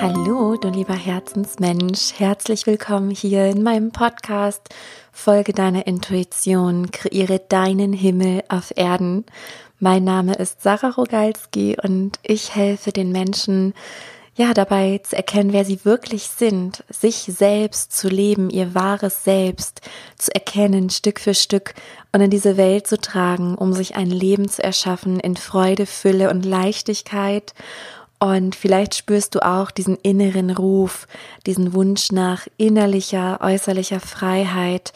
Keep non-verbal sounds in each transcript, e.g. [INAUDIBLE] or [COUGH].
Hallo, du lieber Herzensmensch. Herzlich willkommen hier in meinem Podcast. Folge deiner Intuition, kreiere deinen Himmel auf Erden. Mein Name ist Sarah Rogalski und ich helfe den Menschen, ja, dabei zu erkennen, wer sie wirklich sind, sich selbst zu leben, ihr wahres Selbst zu erkennen, Stück für Stück und in diese Welt zu tragen, um sich ein Leben zu erschaffen in Freude, Fülle und Leichtigkeit und vielleicht spürst du auch diesen inneren Ruf, diesen Wunsch nach innerlicher, äußerlicher Freiheit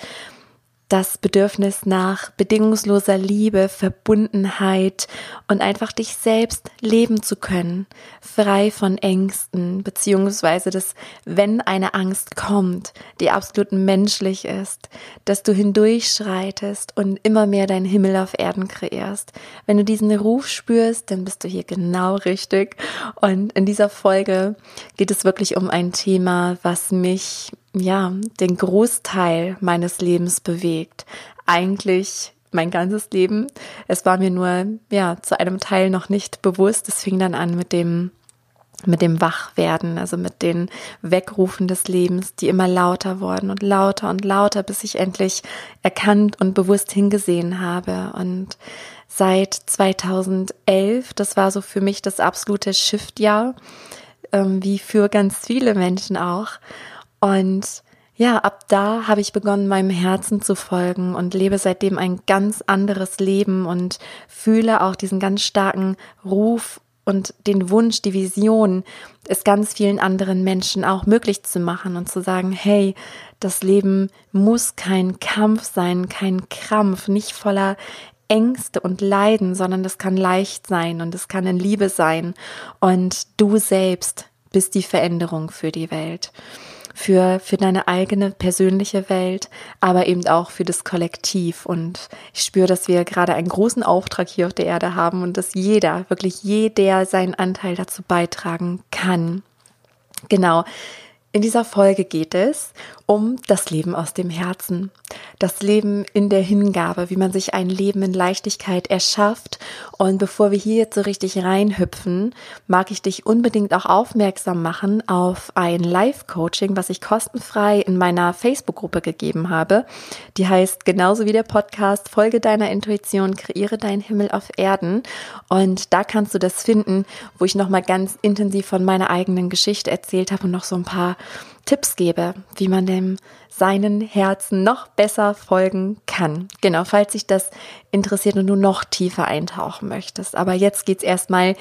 das Bedürfnis nach bedingungsloser Liebe, Verbundenheit und einfach dich selbst leben zu können, frei von Ängsten, beziehungsweise dass, wenn eine Angst kommt, die absolut menschlich ist, dass du hindurchschreitest und immer mehr deinen Himmel auf Erden kreierst. Wenn du diesen Ruf spürst, dann bist du hier genau richtig. Und in dieser Folge geht es wirklich um ein Thema, was mich ja, den Großteil meines Lebens bewegt. Eigentlich mein ganzes Leben. Es war mir nur, ja, zu einem Teil noch nicht bewusst. Es fing dann an mit dem, mit dem Wachwerden, also mit den Wegrufen des Lebens, die immer lauter wurden und lauter und lauter, bis ich endlich erkannt und bewusst hingesehen habe. Und seit 2011, das war so für mich das absolute Shift-Jahr, ähm, wie für ganz viele Menschen auch. Und ja, ab da habe ich begonnen, meinem Herzen zu folgen und lebe seitdem ein ganz anderes Leben und fühle auch diesen ganz starken Ruf und den Wunsch, die Vision, es ganz vielen anderen Menschen auch möglich zu machen und zu sagen, hey, das Leben muss kein Kampf sein, kein Krampf, nicht voller Ängste und Leiden, sondern es kann leicht sein und es kann in Liebe sein. Und du selbst bist die Veränderung für die Welt für, für deine eigene persönliche Welt, aber eben auch für das Kollektiv. Und ich spüre, dass wir gerade einen großen Auftrag hier auf der Erde haben und dass jeder, wirklich jeder seinen Anteil dazu beitragen kann. Genau. In dieser Folge geht es um das Leben aus dem Herzen, das Leben in der Hingabe, wie man sich ein Leben in Leichtigkeit erschafft. Und bevor wir hier jetzt so richtig reinhüpfen, mag ich dich unbedingt auch aufmerksam machen auf ein Live-Coaching, was ich kostenfrei in meiner Facebook-Gruppe gegeben habe. Die heißt genauso wie der Podcast Folge deiner Intuition, kreiere deinen Himmel auf Erden. Und da kannst du das finden, wo ich nochmal ganz intensiv von meiner eigenen Geschichte erzählt habe und noch so ein paar Tipps gebe, wie man dem seinen Herzen noch besser folgen kann. Genau, falls sich das interessiert und du noch tiefer eintauchen möchtest. Aber jetzt geht's erstmal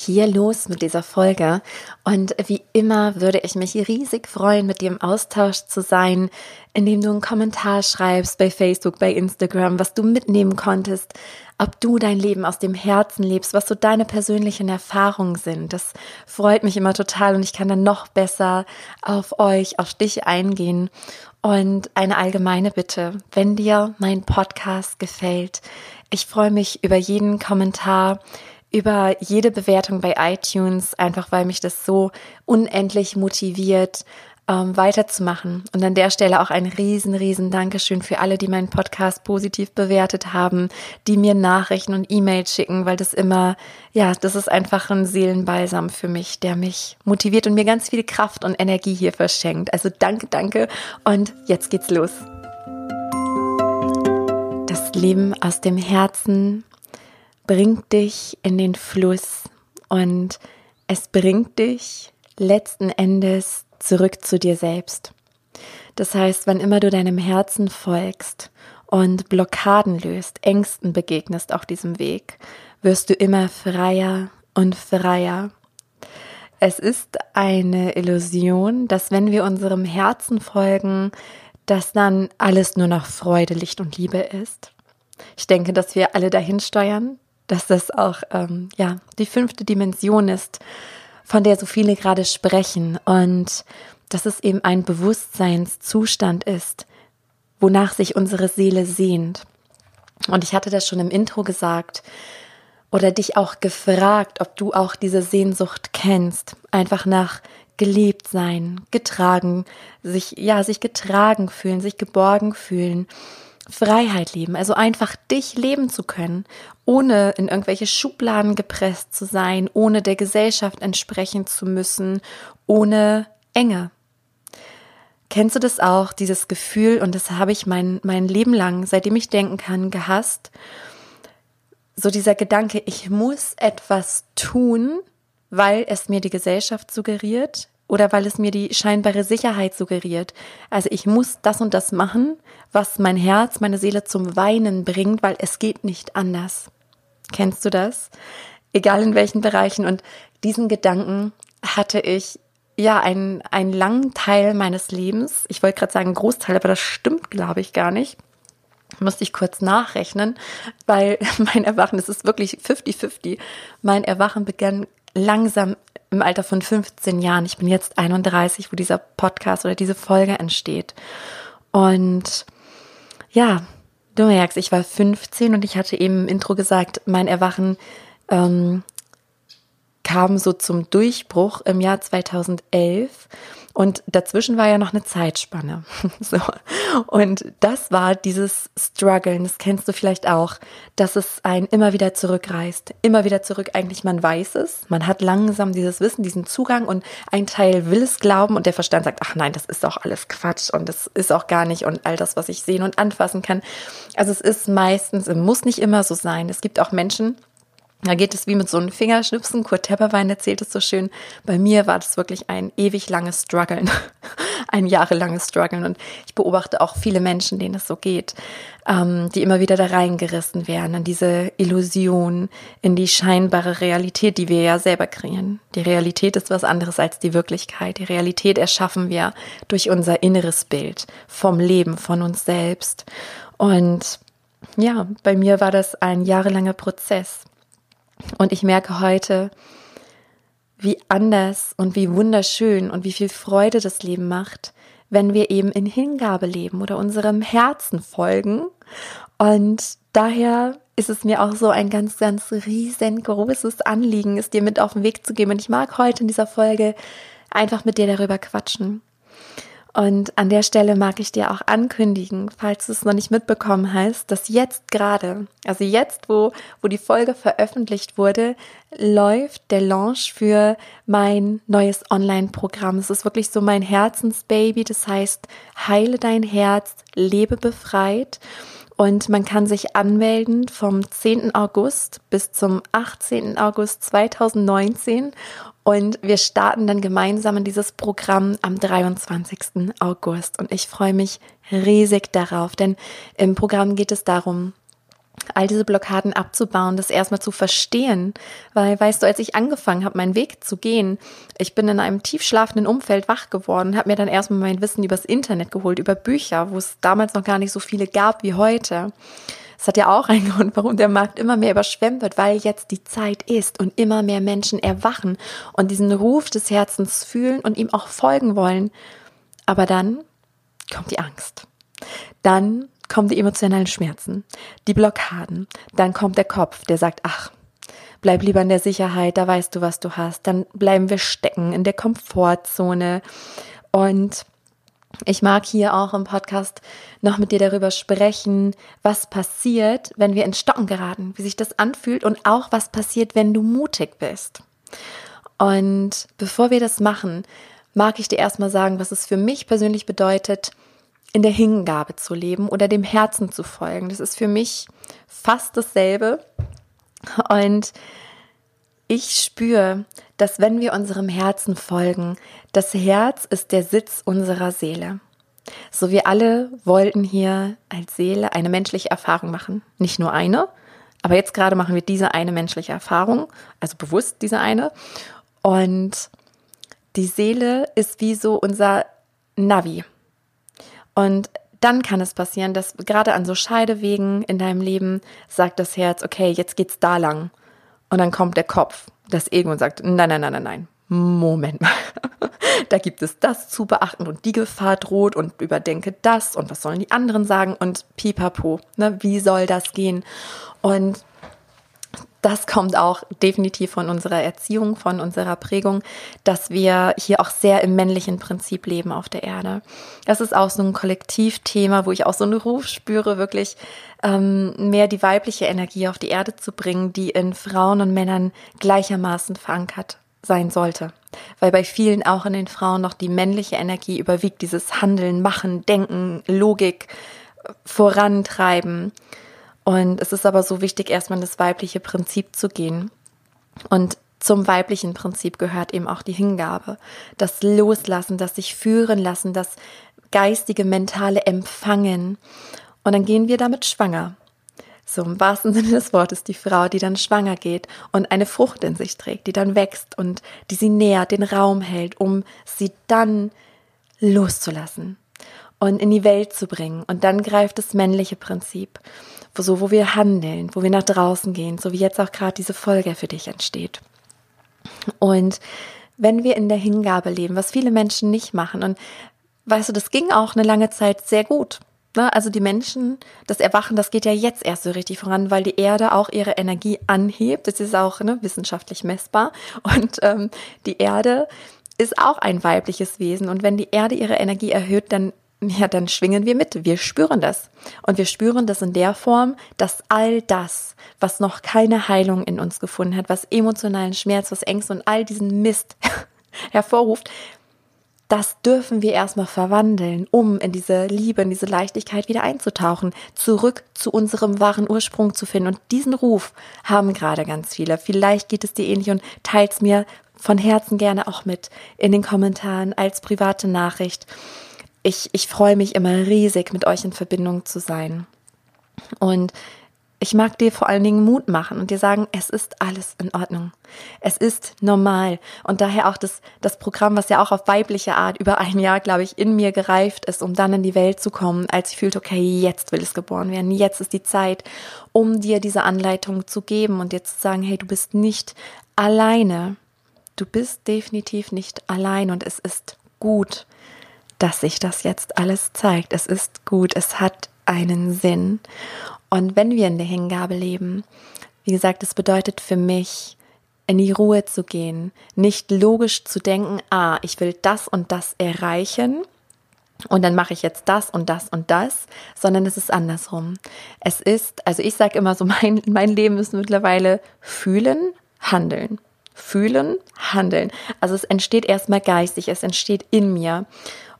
hier los mit dieser Folge. Und wie immer würde ich mich riesig freuen, mit dir im Austausch zu sein, indem du einen Kommentar schreibst bei Facebook, bei Instagram, was du mitnehmen konntest, ob du dein Leben aus dem Herzen lebst, was so deine persönlichen Erfahrungen sind. Das freut mich immer total und ich kann dann noch besser auf euch, auf dich eingehen. Und eine allgemeine Bitte, wenn dir mein Podcast gefällt, ich freue mich über jeden Kommentar, über jede Bewertung bei iTunes, einfach weil mich das so unendlich motiviert, ähm, weiterzumachen. Und an der Stelle auch ein riesen, riesen Dankeschön für alle, die meinen Podcast positiv bewertet haben, die mir Nachrichten und E-Mails schicken, weil das immer, ja, das ist einfach ein Seelenbalsam für mich, der mich motiviert und mir ganz viel Kraft und Energie hier verschenkt. Also danke, danke. Und jetzt geht's los. Das Leben aus dem Herzen bringt dich in den Fluss und es bringt dich letzten Endes zurück zu dir selbst. Das heißt, wann immer du deinem Herzen folgst und Blockaden löst, Ängsten begegnest auf diesem Weg, wirst du immer freier und freier. Es ist eine Illusion, dass wenn wir unserem Herzen folgen, dass dann alles nur noch Freude, Licht und Liebe ist. Ich denke, dass wir alle dahin steuern, dass das auch ähm, ja die fünfte Dimension ist, von der so viele gerade sprechen. Und dass es eben ein Bewusstseinszustand ist, wonach sich unsere Seele sehnt. Und ich hatte das schon im Intro gesagt oder dich auch gefragt, ob du auch diese Sehnsucht kennst, einfach nach geliebt sein, getragen, sich ja, sich getragen fühlen, sich geborgen fühlen Freiheit leben, also einfach dich leben zu können, ohne in irgendwelche Schubladen gepresst zu sein, ohne der Gesellschaft entsprechen zu müssen, ohne Enge. Kennst du das auch, dieses Gefühl, und das habe ich mein, mein Leben lang, seitdem ich denken kann, gehasst, so dieser Gedanke, ich muss etwas tun, weil es mir die Gesellschaft suggeriert oder weil es mir die scheinbare Sicherheit suggeriert. Also ich muss das und das machen, was mein Herz, meine Seele zum Weinen bringt, weil es geht nicht anders. Kennst du das? Egal in welchen Bereichen. Und diesen Gedanken hatte ich ja einen, einen langen Teil meines Lebens. Ich wollte gerade sagen Großteil, aber das stimmt, glaube ich, gar nicht musste ich kurz nachrechnen, weil [LAUGHS] mein Erwachen, es ist wirklich 50-50. Mein Erwachen begann langsam im Alter von 15 Jahren. Ich bin jetzt 31, wo dieser Podcast oder diese Folge entsteht. Und ja, du merkst, ich war 15 und ich hatte eben im Intro gesagt, mein Erwachen ähm, kam so zum Durchbruch im Jahr 2011. Und dazwischen war ja noch eine Zeitspanne. [LAUGHS] so. Und das war dieses Struggeln, das kennst du vielleicht auch, dass es einen immer wieder zurückreißt. Immer wieder zurück, eigentlich man weiß es, man hat langsam dieses Wissen, diesen Zugang und ein Teil will es glauben und der Verstand sagt, ach nein, das ist doch alles Quatsch und das ist auch gar nicht und all das, was ich sehen und anfassen kann. Also es ist meistens, es muss nicht immer so sein. Es gibt auch Menschen, da geht es wie mit so einem Fingerschnipsen. Kurt Tepperwein erzählt es so schön. Bei mir war das wirklich ein ewig langes Struggeln, [LAUGHS] ein jahrelanges Struggeln. Und ich beobachte auch viele Menschen, denen es so geht, ähm, die immer wieder da reingerissen werden in diese Illusion, in die scheinbare Realität, die wir ja selber kreieren. Die Realität ist was anderes als die Wirklichkeit. Die Realität erschaffen wir durch unser inneres Bild vom Leben, von uns selbst. Und ja, bei mir war das ein jahrelanger Prozess. Und ich merke heute, wie anders und wie wunderschön und wie viel Freude das Leben macht, wenn wir eben in Hingabe leben oder unserem Herzen folgen. Und daher ist es mir auch so ein ganz, ganz riesengroßes Anliegen, es dir mit auf den Weg zu geben. Und ich mag heute in dieser Folge einfach mit dir darüber quatschen. Und an der Stelle mag ich dir auch ankündigen, falls du es noch nicht mitbekommen hast, dass jetzt gerade, also jetzt, wo, wo die Folge veröffentlicht wurde, läuft der Launch für mein neues Online-Programm. Es ist wirklich so mein Herzensbaby. Das heißt, heile dein Herz, lebe befreit. Und man kann sich anmelden vom 10. August bis zum 18. August 2019 und wir starten dann gemeinsam in dieses Programm am 23. August. Und ich freue mich riesig darauf, denn im Programm geht es darum, all diese Blockaden abzubauen, das erstmal zu verstehen. Weil, weißt du, als ich angefangen habe, meinen Weg zu gehen, ich bin in einem tiefschlafenden Umfeld wach geworden, habe mir dann erstmal mein Wissen übers Internet geholt, über Bücher, wo es damals noch gar nicht so viele gab wie heute. Das hat ja auch einen [LAUGHS] Grund, warum der Markt immer mehr überschwemmt wird, weil jetzt die Zeit ist und immer mehr Menschen erwachen und diesen Ruf des Herzens fühlen und ihm auch folgen wollen. Aber dann kommt die Angst. Dann kommen die emotionalen Schmerzen, die Blockaden. Dann kommt der Kopf, der sagt, ach, bleib lieber in der Sicherheit, da weißt du, was du hast. Dann bleiben wir stecken in der Komfortzone. Und ich mag hier auch im Podcast noch mit dir darüber sprechen, was passiert, wenn wir ins Stocken geraten, wie sich das anfühlt und auch was passiert, wenn du mutig bist. Und bevor wir das machen, mag ich dir erstmal sagen, was es für mich persönlich bedeutet, in der Hingabe zu leben oder dem Herzen zu folgen. Das ist für mich fast dasselbe. Und ich spüre, dass wenn wir unserem Herzen folgen, das Herz ist der Sitz unserer Seele. So wir alle wollten hier als Seele eine menschliche Erfahrung machen. Nicht nur eine, aber jetzt gerade machen wir diese eine menschliche Erfahrung, also bewusst diese eine. Und die Seele ist wie so unser Navi. Und dann kann es passieren, dass gerade an so Scheidewegen in deinem Leben sagt das Herz, okay, jetzt geht's da lang. Und dann kommt der Kopf, das Ego und sagt, nein, nein, nein, nein, nein. Moment mal. [LAUGHS] da gibt es das zu beachten und die Gefahr droht und überdenke das und was sollen die anderen sagen und pipapo. Ne? Wie soll das gehen? Und das kommt auch definitiv von unserer Erziehung, von unserer Prägung, dass wir hier auch sehr im männlichen Prinzip leben auf der Erde. Das ist auch so ein Kollektivthema, wo ich auch so einen Ruf spüre, wirklich ähm, mehr die weibliche Energie auf die Erde zu bringen, die in Frauen und Männern gleichermaßen verankert sein sollte. Weil bei vielen auch in den Frauen noch die männliche Energie überwiegt, dieses Handeln, Machen, Denken, Logik, Vorantreiben. Und es ist aber so wichtig, erstmal in das weibliche Prinzip zu gehen. Und zum weiblichen Prinzip gehört eben auch die Hingabe, das Loslassen, das sich führen lassen, das geistige, mentale Empfangen. Und dann gehen wir damit schwanger. So im wahrsten [LAUGHS] Sinne des Wortes die Frau, die dann schwanger geht und eine Frucht in sich trägt, die dann wächst und die sie nährt, den Raum hält, um sie dann loszulassen und in die Welt zu bringen. Und dann greift das männliche Prinzip so, wo wir handeln, wo wir nach draußen gehen, so wie jetzt auch gerade diese Folge für dich entsteht. Und wenn wir in der Hingabe leben, was viele Menschen nicht machen, und weißt du, das ging auch eine lange Zeit sehr gut. Ne? Also die Menschen, das Erwachen, das geht ja jetzt erst so richtig voran, weil die Erde auch ihre Energie anhebt. Das ist auch ne, wissenschaftlich messbar. Und ähm, die Erde ist auch ein weibliches Wesen. Und wenn die Erde ihre Energie erhöht, dann ja, dann schwingen wir mit. Wir spüren das. Und wir spüren das in der Form, dass all das, was noch keine Heilung in uns gefunden hat, was emotionalen Schmerz, was Ängste und all diesen Mist [LAUGHS] hervorruft, das dürfen wir erstmal verwandeln, um in diese Liebe, in diese Leichtigkeit wieder einzutauchen, zurück zu unserem wahren Ursprung zu finden. Und diesen Ruf haben gerade ganz viele. Vielleicht geht es dir ähnlich und teils mir von Herzen gerne auch mit in den Kommentaren als private Nachricht ich, ich freue mich immer riesig, mit euch in Verbindung zu sein. Und ich mag dir vor allen Dingen Mut machen und dir sagen, es ist alles in Ordnung. Es ist normal. Und daher auch das, das Programm, was ja auch auf weibliche Art über ein Jahr, glaube ich, in mir gereift ist, um dann in die Welt zu kommen, als ich fühlte, okay, jetzt will es geboren werden. Jetzt ist die Zeit, um dir diese Anleitung zu geben und dir zu sagen, hey, du bist nicht alleine. Du bist definitiv nicht allein und es ist gut dass sich das jetzt alles zeigt. Es ist gut, es hat einen Sinn. Und wenn wir in der Hingabe leben, wie gesagt, es bedeutet für mich, in die Ruhe zu gehen, nicht logisch zu denken, ah, ich will das und das erreichen und dann mache ich jetzt das und das und das, sondern es ist andersrum. Es ist, also ich sage immer so, [LAUGHS] mein, mein Leben ist mittlerweile fühlen, handeln. Fühlen, handeln. Also es entsteht erstmal geistig, es entsteht in mir.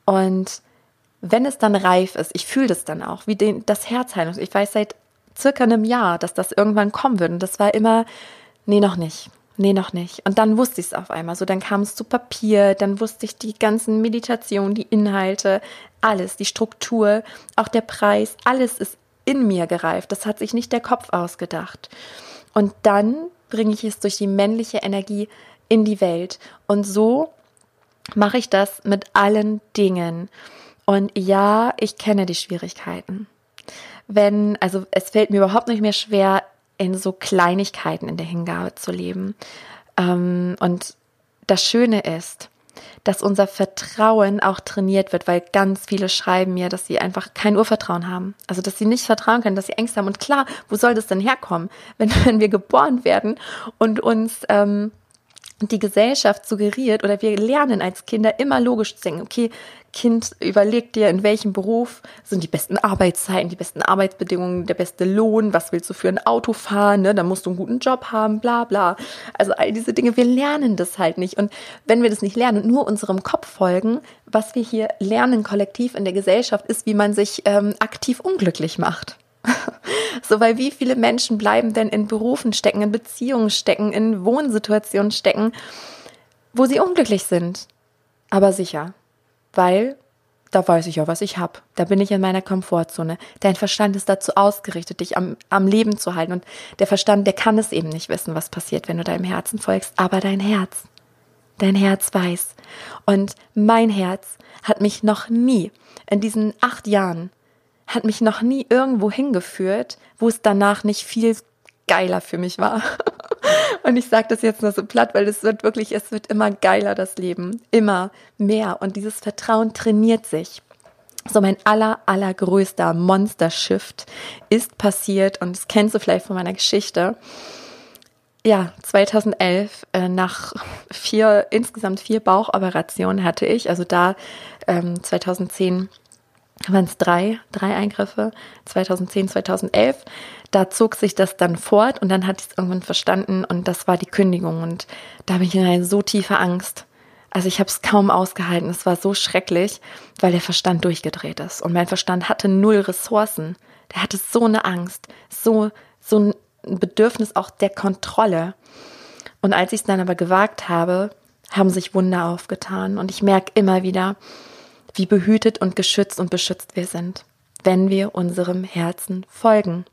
Und wenn es dann reif ist, ich fühle das dann auch, wie den, das Herzheilung. Ich weiß seit circa einem Jahr, dass das irgendwann kommen wird. Und das war immer, nee, noch nicht. Nee, noch nicht. Und dann wusste ich es auf einmal. So, dann kam es zu Papier, dann wusste ich die ganzen Meditationen, die Inhalte, alles, die Struktur, auch der Preis, alles ist in mir gereift. Das hat sich nicht der Kopf ausgedacht. Und dann bringe ich es durch die männliche Energie in die Welt. Und so mache ich das mit allen Dingen. Und ja, ich kenne die Schwierigkeiten. Wenn, also es fällt mir überhaupt nicht mehr schwer, in so Kleinigkeiten in der Hingabe zu leben. Ähm, und das Schöne ist, dass unser Vertrauen auch trainiert wird, weil ganz viele schreiben mir, dass sie einfach kein Urvertrauen haben. Also, dass sie nicht vertrauen können, dass sie Ängste haben. Und klar, wo soll das denn herkommen, wenn, [LAUGHS] wenn wir geboren werden und uns ähm, die Gesellschaft suggeriert oder wir lernen als Kinder immer logisch zu denken, okay, Kind, überleg dir, in welchem Beruf sind die besten Arbeitszeiten, die besten Arbeitsbedingungen, der beste Lohn, was willst du für ein Auto fahren, ne? da musst du einen guten Job haben, bla bla. Also all diese Dinge, wir lernen das halt nicht. Und wenn wir das nicht lernen und nur unserem Kopf folgen, was wir hier lernen kollektiv in der Gesellschaft, ist, wie man sich ähm, aktiv unglücklich macht. [LAUGHS] So, weil wie viele Menschen bleiben denn in Berufen stecken, in Beziehungen stecken, in Wohnsituationen stecken, wo sie unglücklich sind. Aber sicher, weil da weiß ich ja, was ich habe. Da bin ich in meiner Komfortzone. Dein Verstand ist dazu ausgerichtet, dich am, am Leben zu halten. Und der Verstand, der kann es eben nicht wissen, was passiert, wenn du deinem Herzen folgst. Aber dein Herz, dein Herz weiß. Und mein Herz hat mich noch nie in diesen acht Jahren hat mich noch nie irgendwo hingeführt, wo es danach nicht viel geiler für mich war. [LAUGHS] Und ich sage das jetzt nur so platt, weil es wird wirklich, es wird immer geiler, das Leben. Immer mehr. Und dieses Vertrauen trainiert sich. So mein aller, allergrößter Monster-Shift ist passiert und das kennst du vielleicht von meiner Geschichte. ja, 2011 äh, nach vier, insgesamt vier Bauchoperationen hatte ich, also da ähm, 2010 waren es drei, drei Eingriffe, 2010, 2011. Da zog sich das dann fort und dann hatte ich es irgendwann verstanden und das war die Kündigung und da bin ich in eine so tiefe Angst. Also ich habe es kaum ausgehalten. Es war so schrecklich, weil der Verstand durchgedreht ist und mein Verstand hatte null Ressourcen. Der hatte so eine Angst, so so ein Bedürfnis auch der Kontrolle. Und als ich es dann aber gewagt habe, haben sich Wunder aufgetan und ich merke immer wieder, wie behütet und geschützt und beschützt wir sind, wenn wir unserem Herzen folgen.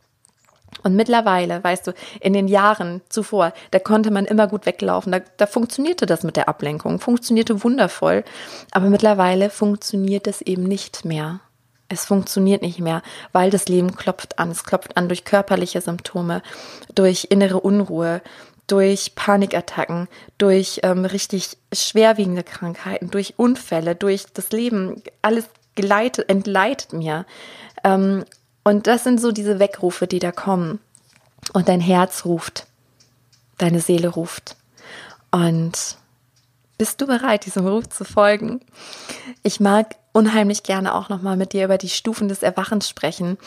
Und mittlerweile, weißt du, in den Jahren zuvor, da konnte man immer gut weglaufen, da, da funktionierte das mit der Ablenkung, funktionierte wundervoll, aber mittlerweile funktioniert es eben nicht mehr. Es funktioniert nicht mehr, weil das Leben klopft an. Es klopft an durch körperliche Symptome, durch innere Unruhe, durch Panikattacken, durch ähm, richtig schwerwiegende Krankheiten, durch Unfälle, durch das Leben. Alles geleitet, entleitet mir. Ähm, und das sind so diese Wegrufe, die da kommen. Und dein Herz ruft, deine Seele ruft. Und bist du bereit, diesem Ruf zu folgen? Ich mag unheimlich gerne auch nochmal mit dir über die Stufen des Erwachens sprechen,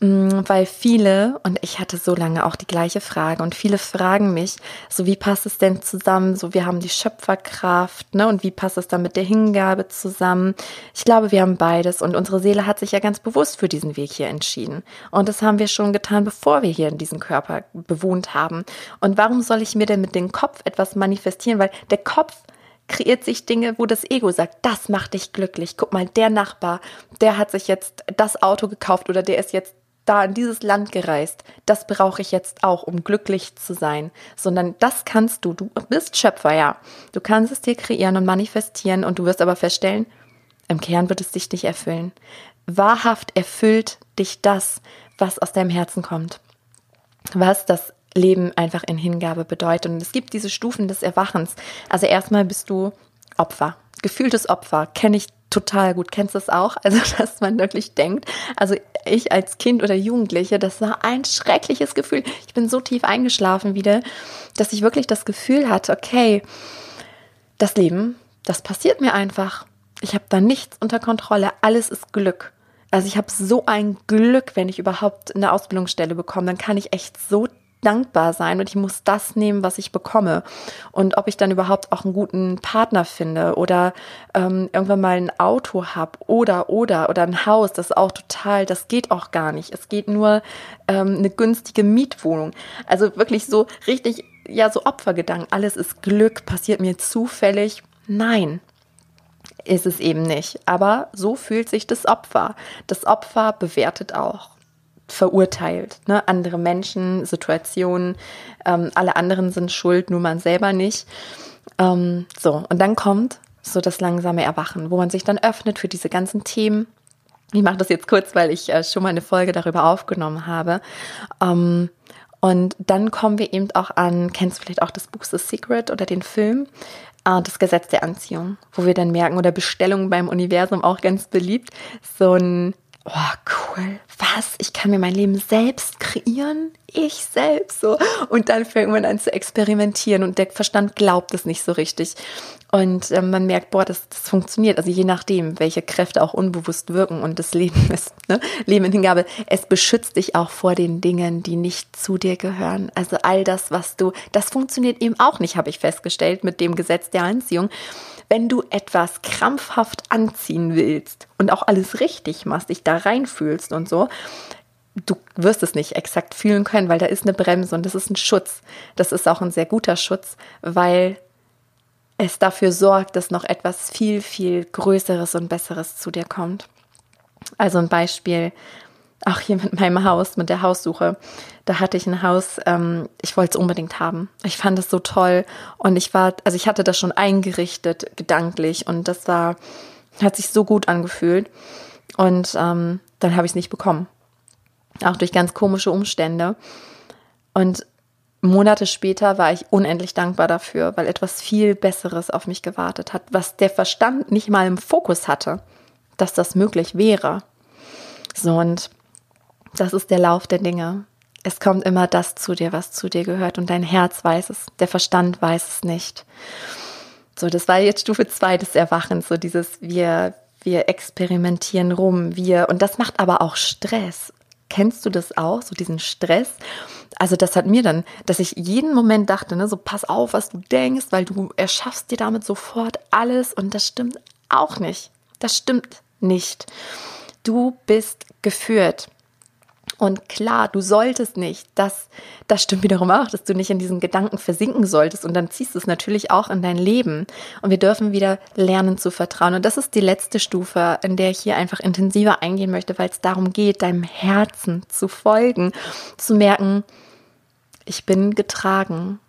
mm, weil viele, und ich hatte so lange auch die gleiche Frage, und viele fragen mich, so wie passt es denn zusammen? So, wir haben die Schöpferkraft, ne? Und wie passt es dann mit der Hingabe zusammen? Ich glaube, wir haben beides und unsere Seele hat sich ja ganz bewusst für diesen Weg hier entschieden. Und das haben wir schon getan, bevor wir hier in diesem Körper bewohnt haben. Und warum soll ich mir denn mit dem Kopf etwas manifestieren? Weil der Kopf kreiert sich Dinge, wo das Ego sagt, das macht dich glücklich. Guck mal, der Nachbar, der hat sich jetzt das Auto gekauft oder der ist jetzt da in dieses Land gereist. Das brauche ich jetzt auch, um glücklich zu sein. Sondern das kannst du. Du bist Schöpfer, ja. Du kannst es dir kreieren und manifestieren und du wirst aber feststellen, im Kern wird es dich nicht erfüllen. Wahrhaft erfüllt dich das, was aus deinem Herzen kommt. Was das Leben einfach in Hingabe bedeutet. Und es gibt diese Stufen des Erwachens. Also erstmal bist du Opfer, gefühltes Opfer, kenne ich total gut. Kennst du das auch? Also, [LAUGHS] dass man wirklich denkt, also ich als Kind oder Jugendliche, das war ein schreckliches Gefühl. Ich bin so tief eingeschlafen wieder, dass ich wirklich das Gefühl hatte, okay, das Leben, das passiert mir einfach. Ich habe da nichts unter Kontrolle. Alles ist Glück. Also ich habe so ein Glück, wenn ich überhaupt eine Ausbildungsstelle bekomme, dann kann ich echt so dankbar sein und ich muss das nehmen, was ich bekomme. Und ob ich dann überhaupt auch einen guten Partner finde oder ähm, irgendwann mal ein Auto habe oder oder oder ein Haus, das ist auch total, das geht auch gar nicht. Es geht nur ähm, eine günstige Mietwohnung. Also wirklich so richtig, ja, so Opfergedanken. Alles ist Glück, passiert mir zufällig. Nein, ist es eben nicht. Aber so fühlt sich das Opfer. Das Opfer bewertet auch verurteilt. Ne? Andere Menschen, Situationen, ähm, alle anderen sind schuld, nur man selber nicht. Ähm, so, und dann kommt so das langsame Erwachen, wo man sich dann öffnet für diese ganzen Themen. Ich mache das jetzt kurz, weil ich äh, schon mal eine Folge darüber aufgenommen habe. Ähm, und dann kommen wir eben auch an, kennst du vielleicht auch das Buch The Secret oder den Film, äh, das Gesetz der Anziehung, wo wir dann merken, oder Bestellungen beim Universum auch ganz beliebt, so ein oh cool, was? Ich kann mir mein Leben selbst kreieren? Ich selbst so. Und dann fängt man an zu experimentieren und der Verstand glaubt es nicht so richtig. Und äh, man merkt, boah, das, das funktioniert. Also je nachdem, welche Kräfte auch unbewusst wirken und das Leben [LAUGHS] ist, ne? Leben in Hingabe, es beschützt dich auch vor den Dingen, die nicht zu dir gehören. Also all das, was du, das funktioniert eben auch nicht, habe ich festgestellt, mit dem Gesetz der Anziehung wenn du etwas krampfhaft anziehen willst und auch alles richtig machst, dich da reinfühlst und so, du wirst es nicht exakt fühlen können, weil da ist eine Bremse und das ist ein Schutz. Das ist auch ein sehr guter Schutz, weil es dafür sorgt, dass noch etwas viel, viel Größeres und Besseres zu dir kommt. Also ein Beispiel, auch hier mit meinem Haus, mit der Haussuche. Da hatte ich ein Haus, ähm, ich wollte es unbedingt haben. Ich fand es so toll und ich war, also ich hatte das schon eingerichtet, gedanklich und das war, hat sich so gut angefühlt. Und ähm, dann habe ich es nicht bekommen. Auch durch ganz komische Umstände. Und Monate später war ich unendlich dankbar dafür, weil etwas viel Besseres auf mich gewartet hat, was der Verstand nicht mal im Fokus hatte, dass das möglich wäre. So, und das ist der Lauf der Dinge. Es kommt immer das zu dir, was zu dir gehört und dein Herz weiß es, der Verstand weiß es nicht. So, das war jetzt Stufe 2 des Erwachens, so dieses wir wir experimentieren rum, wir und das macht aber auch Stress. Kennst du das auch, so diesen Stress? Also das hat mir dann, dass ich jeden Moment dachte, ne, so pass auf, was du denkst, weil du erschaffst dir damit sofort alles und das stimmt auch nicht. Das stimmt nicht. Du bist geführt. Und klar, du solltest nicht. Das, das stimmt wiederum auch, dass du nicht in diesen Gedanken versinken solltest. Und dann ziehst du es natürlich auch in dein Leben. Und wir dürfen wieder lernen zu vertrauen. Und das ist die letzte Stufe, in der ich hier einfach intensiver eingehen möchte, weil es darum geht, deinem Herzen zu folgen, zu merken, ich bin getragen.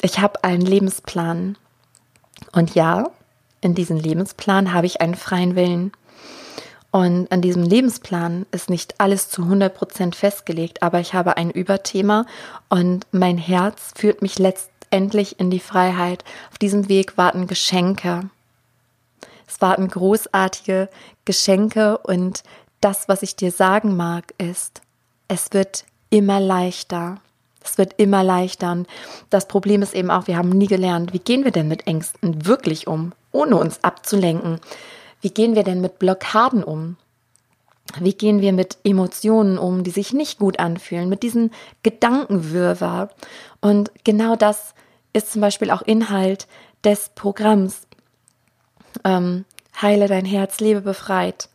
Ich habe einen Lebensplan. Und ja, in diesem Lebensplan habe ich einen freien Willen. Und an diesem Lebensplan ist nicht alles zu 100 Prozent festgelegt, aber ich habe ein Überthema und mein Herz führt mich letztendlich in die Freiheit. Auf diesem Weg warten Geschenke. Es warten großartige Geschenke und das, was ich dir sagen mag, ist, es wird immer leichter. Es wird immer leichter. Und das Problem ist eben auch, wir haben nie gelernt, wie gehen wir denn mit Ängsten wirklich um, ohne uns abzulenken. Wie gehen wir denn mit Blockaden um? Wie gehen wir mit Emotionen um, die sich nicht gut anfühlen, mit diesen Gedankenwirrwarr? Und genau das ist zum Beispiel auch Inhalt des Programms. Ähm, Heile dein Herz, lebe befreit.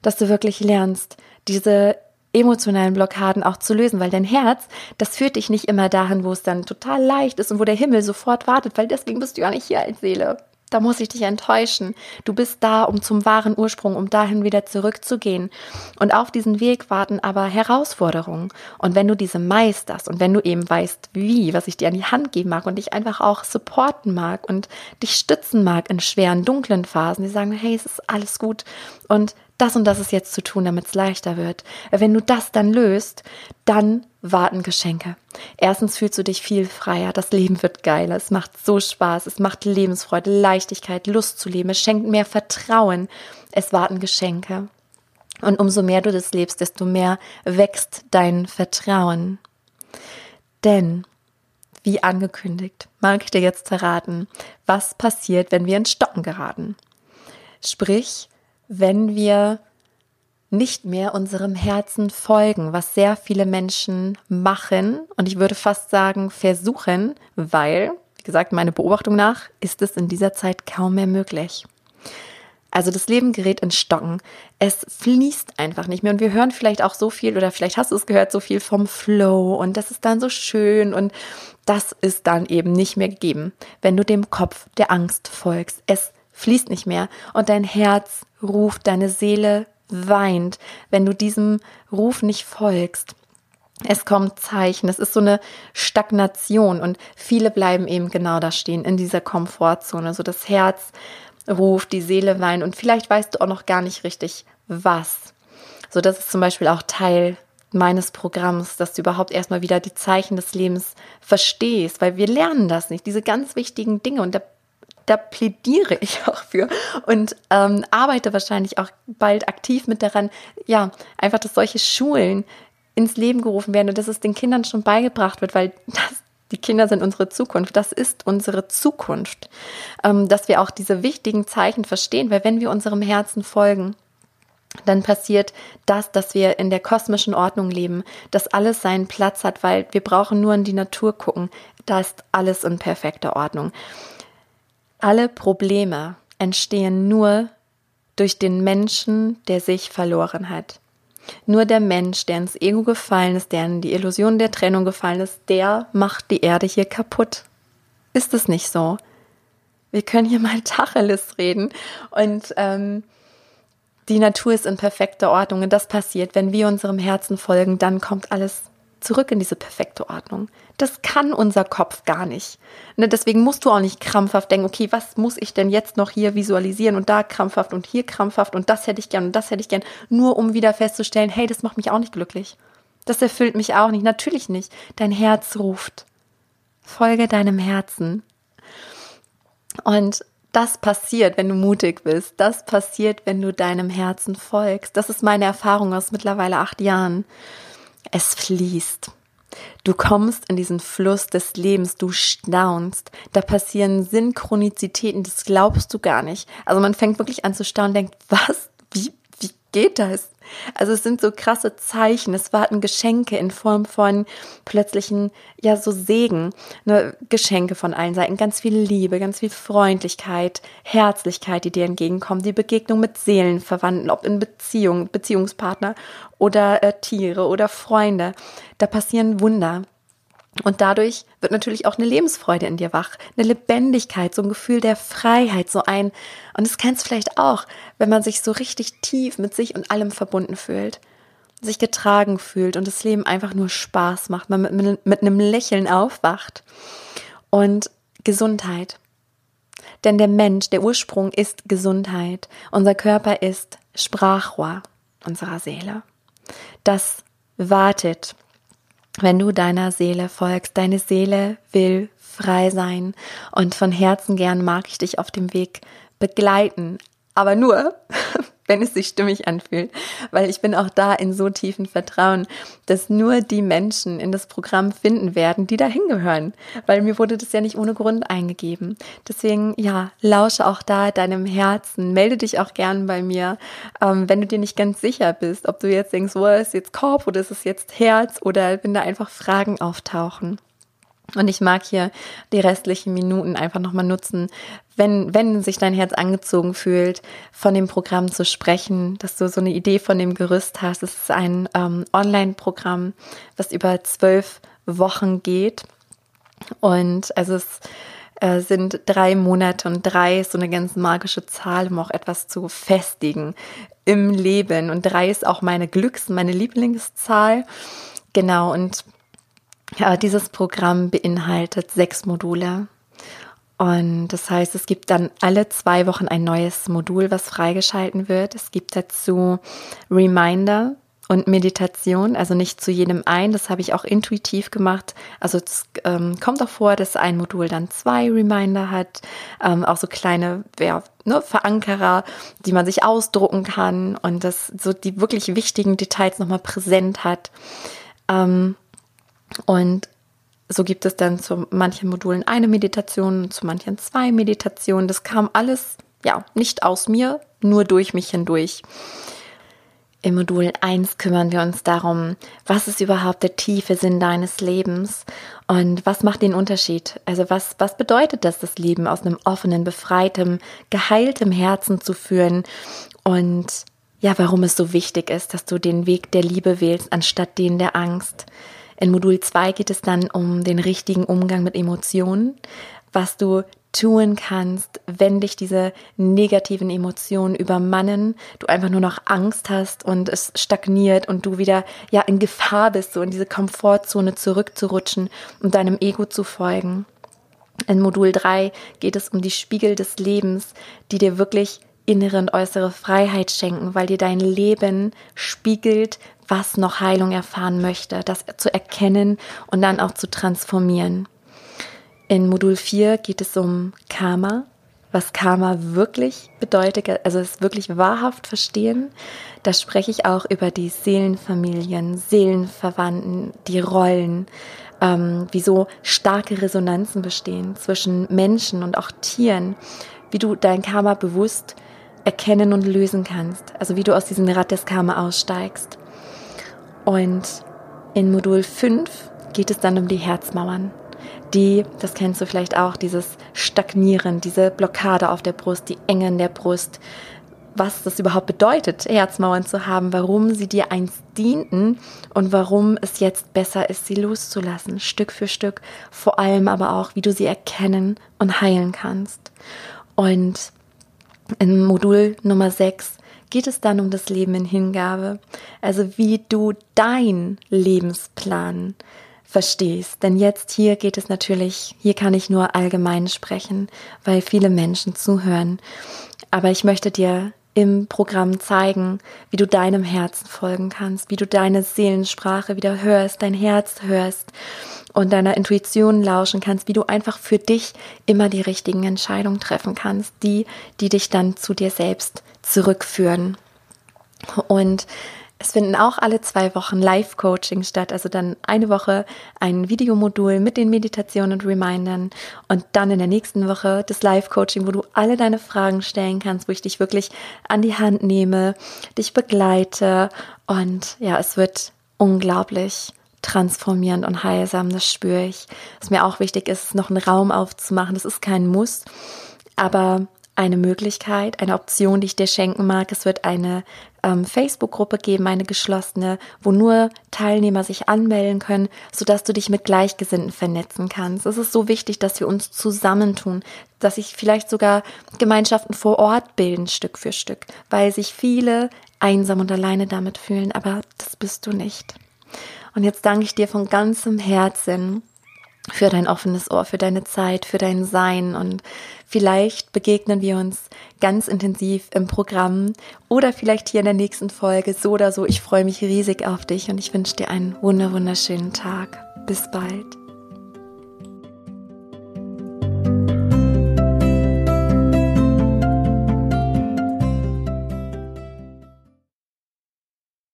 Dass du wirklich lernst, diese emotionalen Blockaden auch zu lösen, weil dein Herz, das führt dich nicht immer dahin, wo es dann total leicht ist und wo der Himmel sofort wartet, weil deswegen bist du ja nicht hier als Seele da muss ich dich enttäuschen. Du bist da, um zum wahren Ursprung, um dahin wieder zurückzugehen. Und auf diesen Weg warten aber Herausforderungen. Und wenn du diese meisterst und wenn du eben weißt, wie, was ich dir an die Hand geben mag und dich einfach auch supporten mag und dich stützen mag in schweren, dunklen Phasen, die sagen, hey, es ist alles gut und das und das ist jetzt zu tun, damit es leichter wird. Wenn du das dann löst, dann warten Geschenke. Erstens fühlst du dich viel freier, das Leben wird geiler, es macht so Spaß, es macht Lebensfreude, Leichtigkeit, Lust zu leben, es schenkt mehr Vertrauen, es warten Geschenke. Und umso mehr du das lebst, desto mehr wächst dein Vertrauen. Denn, wie angekündigt, mag ich dir jetzt verraten, was passiert, wenn wir ins Stocken geraten. Sprich, wenn wir nicht mehr unserem Herzen folgen, was sehr viele Menschen machen und ich würde fast sagen versuchen, weil, wie gesagt, meine Beobachtung nach ist es in dieser Zeit kaum mehr möglich. Also das Leben gerät in Stocken. Es fließt einfach nicht mehr. Und wir hören vielleicht auch so viel, oder vielleicht hast du es gehört, so viel vom Flow. Und das ist dann so schön. Und das ist dann eben nicht mehr gegeben, wenn du dem Kopf der Angst folgst. Es fließt nicht mehr. Und dein Herz ruft, deine Seele weint, wenn du diesem Ruf nicht folgst. Es kommt Zeichen, es ist so eine Stagnation und viele bleiben eben genau da stehen, in dieser Komfortzone. So das Herz ruft, die Seele weint und vielleicht weißt du auch noch gar nicht richtig, was. So, das ist zum Beispiel auch Teil meines Programms, dass du überhaupt erstmal wieder die Zeichen des Lebens verstehst, weil wir lernen das nicht, diese ganz wichtigen Dinge und da da plädiere ich [LAUGHS] auch für und ähm, arbeite wahrscheinlich auch bald aktiv mit daran, ja, einfach, dass solche Schulen ins Leben gerufen werden und dass es den Kindern schon beigebracht wird, weil [LAUGHS] das, die Kinder sind unsere Zukunft, das ist unsere Zukunft, ähm, dass wir auch diese wichtigen Zeichen verstehen, weil wenn wir unserem Herzen folgen, dann passiert das, dass wir in der kosmischen Ordnung leben, dass alles seinen Platz hat, weil wir brauchen nur in die Natur gucken. Da ist alles in perfekter Ordnung. Alle Probleme entstehen nur durch den Menschen, der sich verloren hat. Nur der Mensch, der ins Ego gefallen ist, der in die Illusion der Trennung gefallen ist, der macht die Erde hier kaputt. Ist es nicht so? Wir können hier mal [LAUGHS] Tacheles reden und ähm, die Natur ist in perfekter Ordnung und das passiert, wenn wir unserem Herzen folgen, dann kommt alles zurück in diese perfekte Ordnung. Das kann unser Kopf gar nicht. Ne, deswegen musst du auch nicht krampfhaft denken, okay, was muss ich denn jetzt noch hier visualisieren und da krampfhaft und hier krampfhaft und das hätte ich gern und das hätte ich gern, nur um wieder festzustellen, hey, das macht mich auch nicht glücklich. Das erfüllt mich auch nicht. Natürlich nicht. Dein Herz ruft. Folge deinem Herzen. Und das passiert, wenn du mutig bist. Das passiert, wenn du deinem Herzen folgst. Das ist meine Erfahrung aus mittlerweile acht Jahren Es fließt. Du kommst in diesen Fluss des Lebens, du staunst. Da passieren Synchronizitäten, das glaubst du gar nicht. Also man fängt wirklich an zu staunen, denkt, was? Geht das? Also es sind so krasse Zeichen. Es warten Geschenke in Form von plötzlichen, ja, so Segen. Ne? Geschenke von allen Seiten. Ganz viel Liebe, ganz viel Freundlichkeit, Herzlichkeit, die dir entgegenkommen. Die Begegnung mit Seelenverwandten, ob in Beziehung, Beziehungspartner oder äh, Tiere oder Freunde. Da passieren Wunder. Und dadurch wird natürlich auch eine Lebensfreude in dir wach, eine Lebendigkeit, so ein Gefühl der Freiheit, so ein, und das kennst du vielleicht auch, wenn man sich so richtig tief mit sich und allem verbunden fühlt, sich getragen fühlt und das Leben einfach nur Spaß macht, man mit, mit, mit einem Lächeln aufwacht. Und Gesundheit. Denn der Mensch, der Ursprung ist Gesundheit. Unser Körper ist Sprachrohr unserer Seele. Das wartet wenn du deiner Seele folgst. Deine Seele will frei sein und von Herzen gern mag ich dich auf dem Weg begleiten. Aber nur, [LAUGHS] wenn es sich stimmig anfühlt, weil ich bin auch da in so tiefen Vertrauen, dass nur die Menschen in das Programm finden werden, die da hingehören, weil mir wurde das ja nicht ohne Grund eingegeben. Deswegen, ja, lausche auch da deinem Herzen, melde dich auch gern bei mir, ähm, wenn du dir nicht ganz sicher bist, ob du jetzt denkst, wo ist jetzt Korb oder ist es jetzt Herz oder wenn da einfach Fragen auftauchen. Und ich mag hier die restlichen Minuten einfach nochmal nutzen, wenn, wenn sich dein Herz angezogen fühlt, von dem Programm zu sprechen, dass du so eine Idee von dem Gerüst hast. Es ist ein ähm, Online-Programm, was über zwölf Wochen geht. Und also es äh, sind drei Monate und drei ist so eine ganz magische Zahl, um auch etwas zu festigen im Leben. Und drei ist auch meine Glücks-, meine Lieblingszahl. Genau, und ja, dieses Programm beinhaltet sechs Module. Und das heißt, es gibt dann alle zwei Wochen ein neues Modul, was freigeschalten wird. Es gibt dazu Reminder und Meditation, also nicht zu jedem ein. Das habe ich auch intuitiv gemacht. Also es ähm, kommt auch vor, dass ein Modul dann zwei Reminder hat, ähm, auch so kleine ja, ne, Verankerer, die man sich ausdrucken kann und das so die wirklich wichtigen Details nochmal präsent hat. Ähm, und so gibt es dann zu manchen Modulen eine Meditation, zu manchen zwei Meditationen. Das kam alles, ja, nicht aus mir, nur durch mich hindurch. Im Modul 1 kümmern wir uns darum, was ist überhaupt der tiefe Sinn deines Lebens und was macht den Unterschied? Also was, was bedeutet das, das Leben aus einem offenen, befreitem, geheiltem Herzen zu führen und ja, warum es so wichtig ist, dass du den Weg der Liebe wählst, anstatt den der Angst. In Modul 2 geht es dann um den richtigen Umgang mit Emotionen, was du tun kannst, wenn dich diese negativen Emotionen übermannen, du einfach nur noch Angst hast und es stagniert und du wieder ja in Gefahr bist, so in diese Komfortzone zurückzurutschen und deinem Ego zu folgen. In Modul 3 geht es um die Spiegel des Lebens, die dir wirklich innere und äußere Freiheit schenken, weil dir dein Leben spiegelt, was noch Heilung erfahren möchte, das zu erkennen und dann auch zu transformieren. In Modul 4 geht es um Karma, was Karma wirklich bedeutet, also es wirklich wahrhaft verstehen. Da spreche ich auch über die Seelenfamilien, Seelenverwandten, die Rollen, ähm, wie so starke Resonanzen bestehen zwischen Menschen und auch Tieren, wie du dein Karma bewusst erkennen und lösen kannst. Also wie du aus diesem Rad des Karma aussteigst. Und in Modul 5 geht es dann um die Herzmauern. Die, das kennst du vielleicht auch, dieses Stagnieren, diese Blockade auf der Brust, die Enge in der Brust, was das überhaupt bedeutet, Herzmauern zu haben, warum sie dir einst dienten und warum es jetzt besser ist, sie loszulassen, Stück für Stück, vor allem aber auch, wie du sie erkennen und heilen kannst. Und in Modul Nummer 6 geht es dann um das Leben in Hingabe, also wie du dein Lebensplan verstehst. Denn jetzt hier geht es natürlich, hier kann ich nur allgemein sprechen, weil viele Menschen zuhören. Aber ich möchte dir im Programm zeigen, wie du deinem Herzen folgen kannst, wie du deine Seelensprache wieder hörst, dein Herz hörst und deiner Intuition lauschen kannst, wie du einfach für dich immer die richtigen Entscheidungen treffen kannst, die, die dich dann zu dir selbst zurückführen. Und Es finden auch alle zwei Wochen Live-Coaching statt, also dann eine Woche ein Videomodul mit den Meditationen und Remindern und dann in der nächsten Woche das Live-Coaching, wo du alle deine Fragen stellen kannst, wo ich dich wirklich an die Hand nehme, dich begleite und ja, es wird unglaublich transformierend und heilsam, das spüre ich. Was mir auch wichtig ist, noch einen Raum aufzumachen, das ist kein Muss, aber eine Möglichkeit, eine Option, die ich dir schenken mag. Es wird eine ähm, Facebook-Gruppe geben, eine geschlossene, wo nur Teilnehmer sich anmelden können, sodass du dich mit Gleichgesinnten vernetzen kannst. Es ist so wichtig, dass wir uns zusammentun, dass sich vielleicht sogar Gemeinschaften vor Ort bilden, Stück für Stück, weil sich viele einsam und alleine damit fühlen, aber das bist du nicht. Und jetzt danke ich dir von ganzem Herzen für dein offenes Ohr, für deine Zeit, für dein Sein und vielleicht begegnen wir uns ganz intensiv im Programm oder vielleicht hier in der nächsten Folge so oder so. Ich freue mich riesig auf dich und ich wünsche dir einen wunderschönen Tag. Bis bald.